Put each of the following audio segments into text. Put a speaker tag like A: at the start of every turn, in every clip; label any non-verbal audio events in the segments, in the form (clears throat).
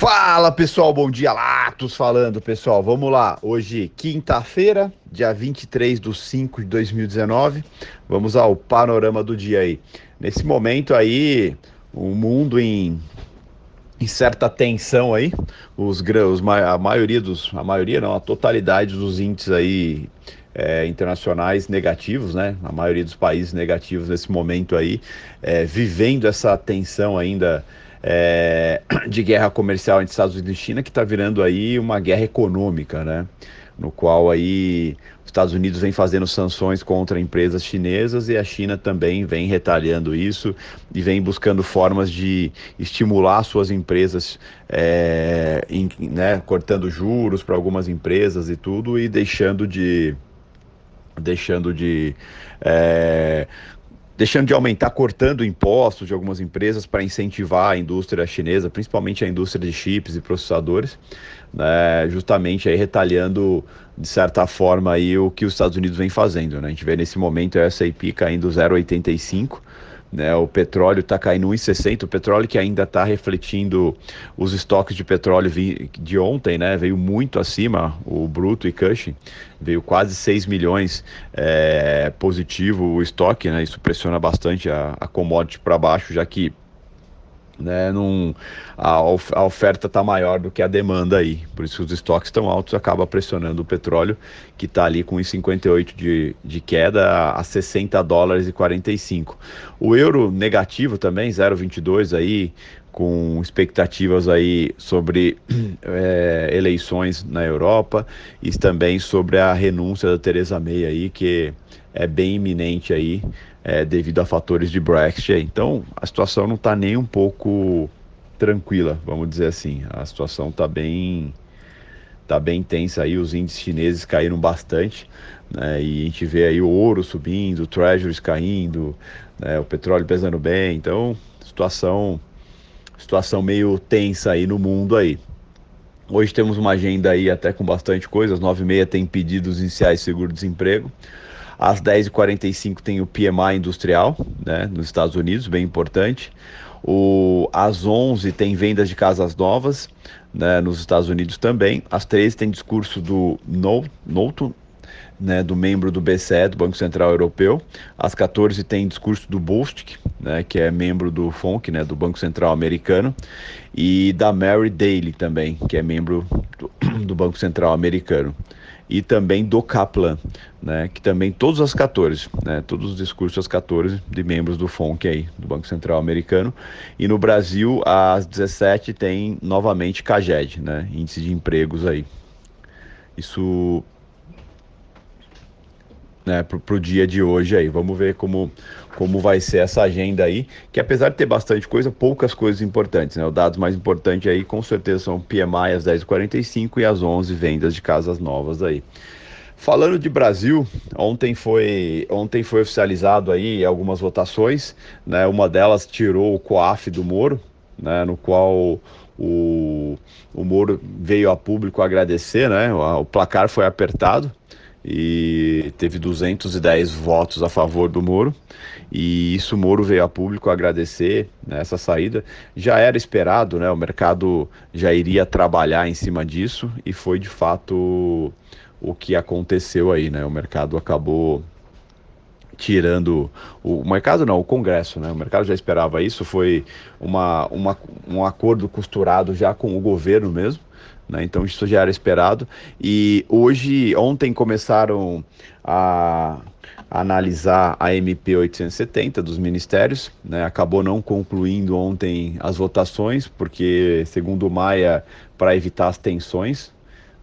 A: Fala pessoal, bom dia, Latos falando pessoal, vamos lá, hoje quinta-feira, dia 23 de 5 de 2019, vamos ao panorama do dia aí. Nesse momento aí, o mundo em, em certa tensão aí, os grãos, a maioria dos, a maioria não, a totalidade dos índices aí é, internacionais negativos, né? A maioria dos países negativos nesse momento aí, é, vivendo essa tensão ainda é, (clears throat) de guerra comercial entre Estados Unidos e China, que está virando aí uma guerra econômica, né? No qual aí os Estados Unidos vem fazendo sanções contra empresas chinesas e a China também vem retalhando isso e vem buscando formas de estimular suas empresas, é, em, né, cortando juros para algumas empresas e tudo e deixando de deixando de é, deixando de aumentar, cortando impostos de algumas empresas para incentivar a indústria chinesa, principalmente a indústria de chips e processadores, né, justamente aí retalhando de certa forma aí o que os Estados Unidos vem fazendo. Né? A gente vê nesse momento a S&P caindo 0,85 né, o petróleo está caindo 1,60. O petróleo que ainda está refletindo os estoques de petróleo de ontem, né, veio muito acima, o bruto e Cushing, veio quase 6 milhões é, positivo o estoque, né, isso pressiona bastante a, a commodity para baixo, já que né, num, a, a oferta está maior do que a demanda aí. Por isso os estoques estão altos, acaba pressionando o petróleo, que está ali com 1,58 de, de queda a 60 dólares e 45. O euro negativo também, 0,22 aí, com expectativas aí sobre (clears throat) é, eleições na Europa e também sobre a renúncia da Teresa May aí, que é bem iminente aí é, devido a fatores de Brexit. Então, a situação não está nem um pouco tranquila, vamos dizer assim. A situação está bem, tá bem tensa aí. Os índices chineses caíram bastante, né? E a gente vê aí o ouro subindo, treasuries caindo, né? o petróleo pesando bem. Então, situação, situação meio tensa aí no mundo aí. Hoje temos uma agenda aí até com bastante coisa. Às 9h30 tem pedidos iniciais de seguro-desemprego. Às 10h45 tem o PMI industrial, né, nos Estados Unidos, bem importante. O, às 11 tem vendas de casas novas, né, nos Estados Unidos também. Às 13 tem discurso do Knowlton, né, do membro do BCE, do Banco Central Europeu. Às 14 tem discurso do Bostic, né, que é membro do FONC, né, do Banco Central Americano, e da Mary Daly também, que é membro do, (clears throat) do Banco Central Americano e também do Kaplan, né, que também todos as 14, né, todos os discursos às 14 de membros do FONC aí, do Banco Central Americano. E no Brasil, às 17 tem novamente CAGED, né, índice de empregos aí. Isso né, para o dia de hoje aí. Vamos ver como, como vai ser essa agenda aí, que apesar de ter bastante coisa, poucas coisas importantes. Né? Os dados mais importantes aí com certeza são PMI às 10h45 e às 11 vendas de casas novas aí. Falando de Brasil, ontem foi, ontem foi oficializado aí algumas votações, né? Uma delas tirou o COAF do Moro, né? No qual o, o Moro veio a público agradecer, né? O, o placar foi apertado, e teve 210 votos a favor do Moro. E isso o Moro veio a público agradecer né, saída. Já era esperado, né? O mercado já iria trabalhar em cima disso e foi de fato o que aconteceu aí, né? O mercado acabou tirando o, mercado não, o Congresso, né? O mercado já esperava isso, foi uma, uma, um acordo costurado já com o governo mesmo. Né? Então isso já era esperado. E hoje, ontem começaram a analisar a MP 870 dos ministérios, né? acabou não concluindo ontem as votações, porque, segundo Maia, para evitar as tensões,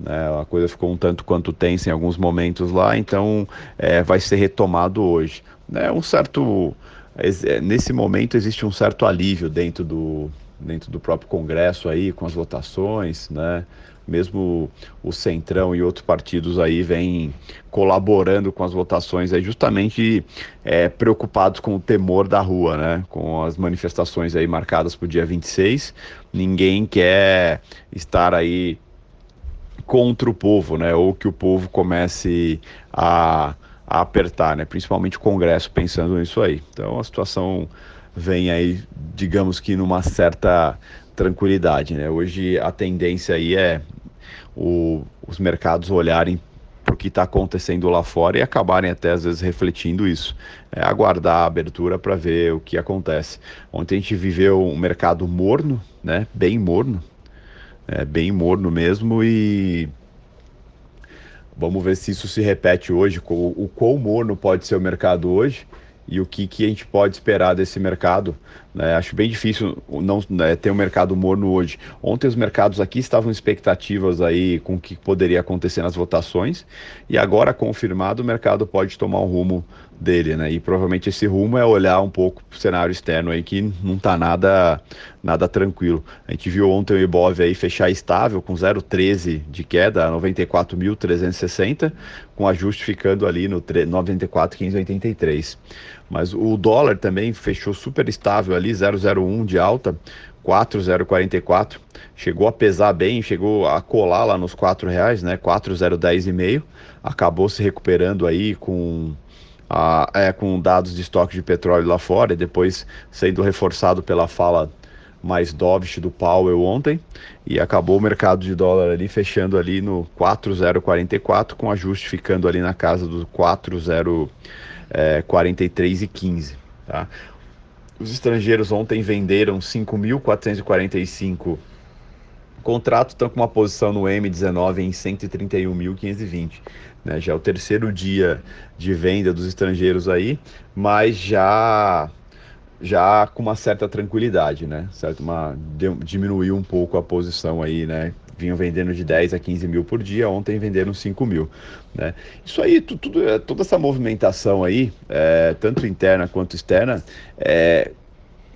A: né? a coisa ficou um tanto quanto tensa em alguns momentos lá, então é, vai ser retomado hoje. Né? Um certo, nesse momento existe um certo alívio dentro do, dentro do próprio Congresso aí, com as votações, né? Mesmo o Centrão e outros partidos aí vêm colaborando com as votações aí, justamente é, preocupados com o temor da rua, né? Com as manifestações aí marcadas para o dia 26. Ninguém quer estar aí contra o povo, né? Ou que o povo comece a, a apertar, né? Principalmente o Congresso pensando nisso aí. Então a situação vem aí, digamos que numa certa tranquilidade, né? Hoje a tendência aí é o, os mercados olharem para o que está acontecendo lá fora e acabarem até às vezes refletindo isso. É aguardar a abertura para ver o que acontece. Ontem a gente viveu um mercado morno, né? Bem morno, é, bem morno mesmo e vamos ver se isso se repete hoje. O, o quão morno pode ser o mercado hoje e o que, que a gente pode esperar desse mercado. Né? Acho bem difícil não né, ter um mercado morno hoje. Ontem os mercados aqui estavam expectativas aí com o que poderia acontecer nas votações e agora confirmado o mercado pode tomar um rumo dele, né? E provavelmente esse rumo é olhar um pouco para o cenário externo aí que não está nada nada tranquilo. A gente viu ontem o Ibov aí fechar estável com 0,13 de queda, 94.360, com ajuste ficando ali no 94.583. Mas o dólar também fechou super estável ali, 0,01 de alta, 4,044. Chegou a pesar bem, chegou a colar lá nos 4 reais, né? 4,010,5. Acabou se recuperando aí com a, é, com dados de estoque de petróleo lá fora, e depois sendo reforçado pela fala mais dovish do Powell ontem, e acabou o mercado de dólar ali fechando ali no 4,044, com ajuste ficando ali na casa do 4,043,15. É, tá? Os estrangeiros ontem venderam 5.445 contratos, estão com uma posição no M19 em 131.520. Né? Já é o terceiro dia de venda dos estrangeiros aí, mas já já com uma certa tranquilidade, né? Certo? Uma, diminuiu um pouco a posição aí, né? Vinham vendendo de 10 a 15 mil por dia, ontem venderam 5 mil. Né? Isso aí, tudo, é, toda essa movimentação aí, é, tanto interna quanto externa, é,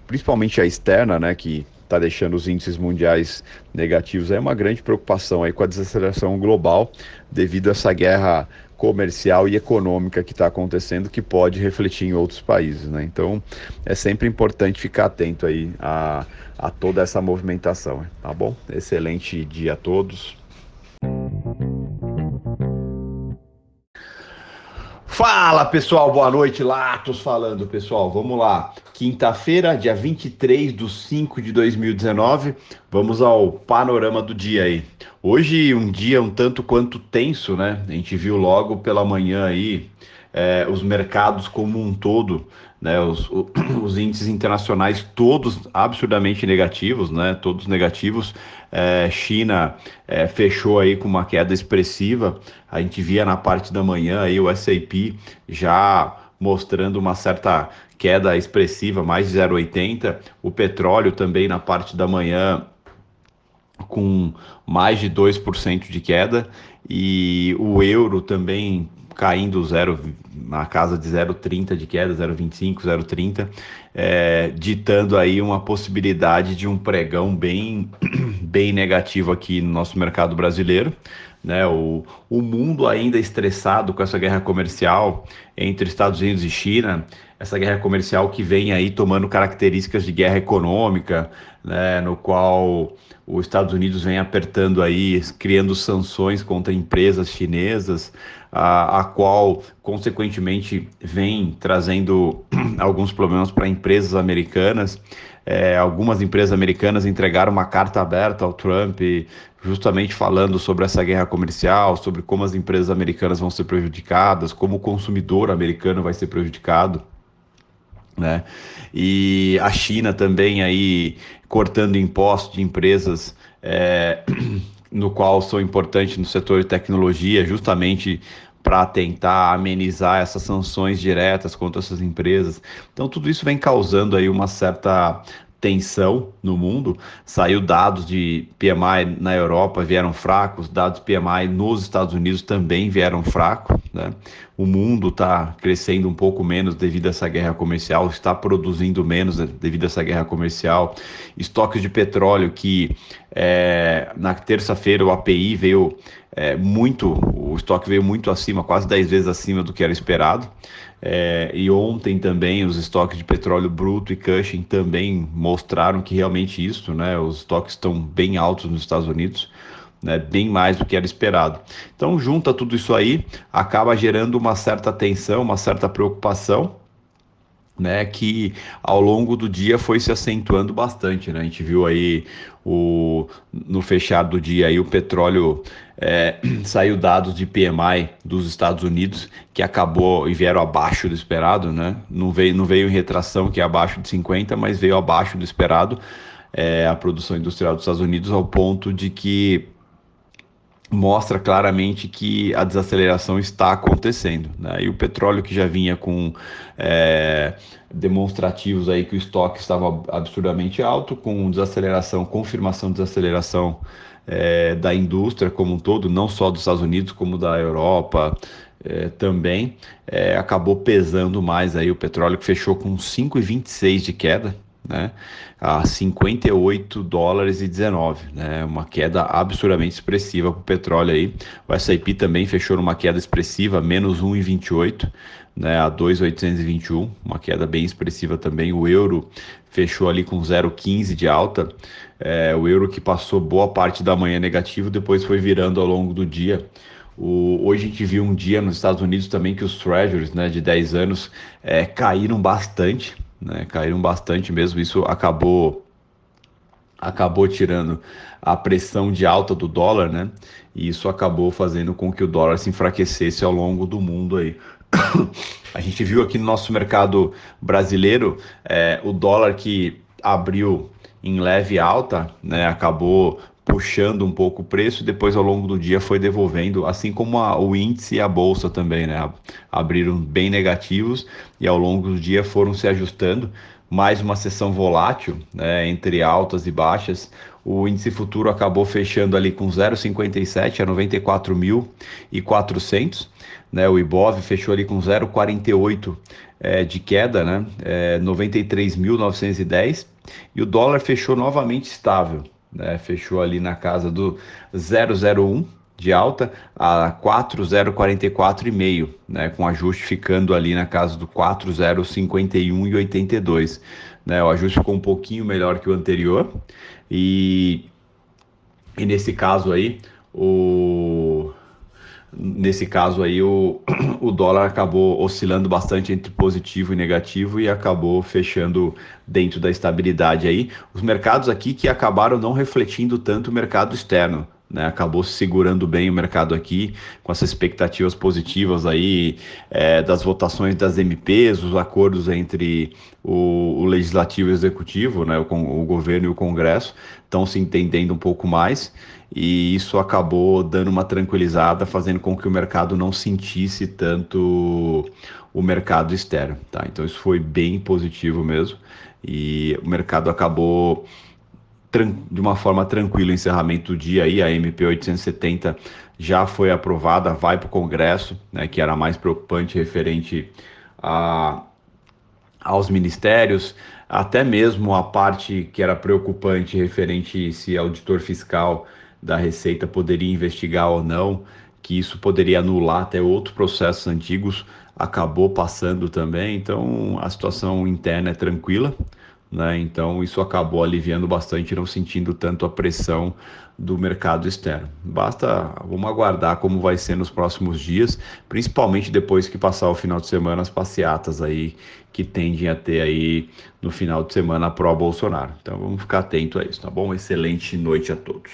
A: principalmente a externa, né? Que está deixando os índices mundiais negativos, é uma grande preocupação aí com a desaceleração global devido a essa guerra comercial e econômica que está acontecendo que pode refletir em outros países, né? Então é sempre importante ficar atento aí a, a toda essa movimentação, tá bom? Excelente dia a todos. Fala pessoal, boa noite, Latos falando pessoal, vamos lá. Quinta-feira, dia 23 de 5 de 2019, vamos ao panorama do dia aí. Hoje um dia um tanto quanto tenso, né? A gente viu logo pela manhã aí é, os mercados como um todo, né? Os, (clears throat) os índices internacionais todos absurdamente negativos, né? Todos negativos. É, China é, fechou aí com uma queda expressiva. A gente via na parte da manhã aí o S&P já mostrando uma certa queda expressiva, mais de 0,80. O petróleo também na parte da manhã com mais de 2% de queda e o euro também caindo zero, na casa de 0,30 de queda, 0,25, 0,30, é, ditando aí uma possibilidade de um pregão bem, (clears throat) bem negativo aqui no nosso mercado brasileiro. Né, o, o mundo ainda estressado com essa guerra comercial entre Estados Unidos e China, essa guerra comercial que vem aí tomando características de guerra econômica, né, no qual os Estados Unidos vem apertando aí, criando sanções contra empresas chinesas, a, a qual, consequentemente, vem trazendo (clears throat) alguns problemas para empresas americanas. É, algumas empresas americanas entregaram uma carta aberta ao Trump, justamente falando sobre essa guerra comercial, sobre como as empresas americanas vão ser prejudicadas, como o consumidor americano vai ser prejudicado. Né? E a China também aí cortando impostos de empresas é, (clears throat) no qual são importantes no setor de tecnologia, justamente para tentar amenizar essas sanções diretas contra essas empresas. Então tudo isso vem causando aí uma certa tensão no mundo. Saiu dados de PMI na Europa vieram fracos, dados PMI nos Estados Unidos também vieram fracos. Né? O mundo está crescendo um pouco menos devido a essa guerra comercial, está produzindo menos devido a essa guerra comercial. Estoques de petróleo que é, na terça-feira o API veio é, muito, o estoque veio muito acima, quase 10 vezes acima do que era esperado. É, e ontem também os estoques de petróleo bruto e Cushing também mostraram que realmente isso, né? Os estoques estão bem altos nos Estados Unidos, né? Bem mais do que era esperado. Então junta tudo isso aí, acaba gerando uma certa tensão, uma certa preocupação né, que ao longo do dia foi se acentuando bastante, né? A gente viu aí o, no fechado do dia aí o petróleo é, (clears throat) saiu dados de PMI dos Estados Unidos que acabou e vieram abaixo do esperado, né? Não veio, não veio em retração que é abaixo de 50, mas veio abaixo do esperado é, a produção industrial dos Estados Unidos ao ponto de que mostra claramente que a desaceleração está acontecendo. Né? E o petróleo que já vinha com é, demonstrativos aí que o estoque estava absurdamente alto, com desaceleração, confirmação de desaceleração é, da indústria como um todo, não só dos Estados Unidos, como da Europa, é, também é, acabou pesando mais aí o petróleo que fechou com 5,26 de queda, né, a 58 dólares e 19, né, uma queda absurdamente expressiva para o petróleo aí. O S&P também fechou numa queda expressiva, menos 1,28, né, a 2,821, uma queda bem expressiva também. O euro fechou ali com 0,15 de alta, é, o euro que passou boa parte da manhã negativo, depois foi virando ao longo do dia. O, hoje a gente viu um dia nos Estados Unidos também que os treasuries né, de 10 anos é, caíram bastante, né, caíram bastante mesmo. Isso acabou acabou tirando a pressão de alta do dólar, né? E isso acabou fazendo com que o dólar se enfraquecesse ao longo do mundo aí. (coughs) a gente viu aqui no nosso mercado brasileiro é, o dólar que abriu em leve alta, né? Acabou puxando um pouco o preço e depois ao longo do dia foi devolvendo, assim como a, o índice e a bolsa também, né? Abriram bem negativos e ao longo do dia foram se ajustando. Mais uma sessão volátil, né, entre altas e baixas. O índice futuro acabou fechando ali com 0,57 a 94.400. Né, o Ibov fechou ali com 0,48 é, de queda, né, é, 93.910. E o dólar fechou novamente estável, né, fechou ali na casa do 001 de alta a 4044,5, né, com ajuste ficando ali na casa do 4051,82. Né, o ajuste ficou um pouquinho melhor que o anterior e, e nesse caso aí o nesse caso aí o, (clears throat) o dólar acabou oscilando bastante entre positivo e negativo e acabou fechando dentro da estabilidade aí. Os mercados aqui que acabaram não refletindo tanto o mercado externo. Né, acabou segurando bem o mercado aqui, com essas expectativas positivas aí é, das votações das MPs, os acordos entre o, o legislativo e o executivo, né, o, o governo e o Congresso, estão se entendendo um pouco mais e isso acabou dando uma tranquilizada, fazendo com que o mercado não sentisse tanto o mercado externo, tá? Então isso foi bem positivo mesmo e o mercado acabou de uma forma tranquila o encerramento do dia aí, a MP 870 já foi aprovada, vai para o Congresso, né, que era mais preocupante referente a, aos ministérios, até mesmo a parte que era preocupante referente se auditor fiscal da Receita poderia investigar ou não, que isso poderia anular até outros processos antigos, acabou passando também. Então a situação interna é tranquila. Né? Então isso acabou aliviando bastante, não sentindo tanto a pressão do mercado externo. Basta, vamos aguardar como vai ser nos próximos dias, principalmente depois que passar o final de semana as passeatas aí que tendem a ter aí no final de semana pró Bolsonaro. Então vamos ficar atento a isso, tá bom? Excelente noite a todos.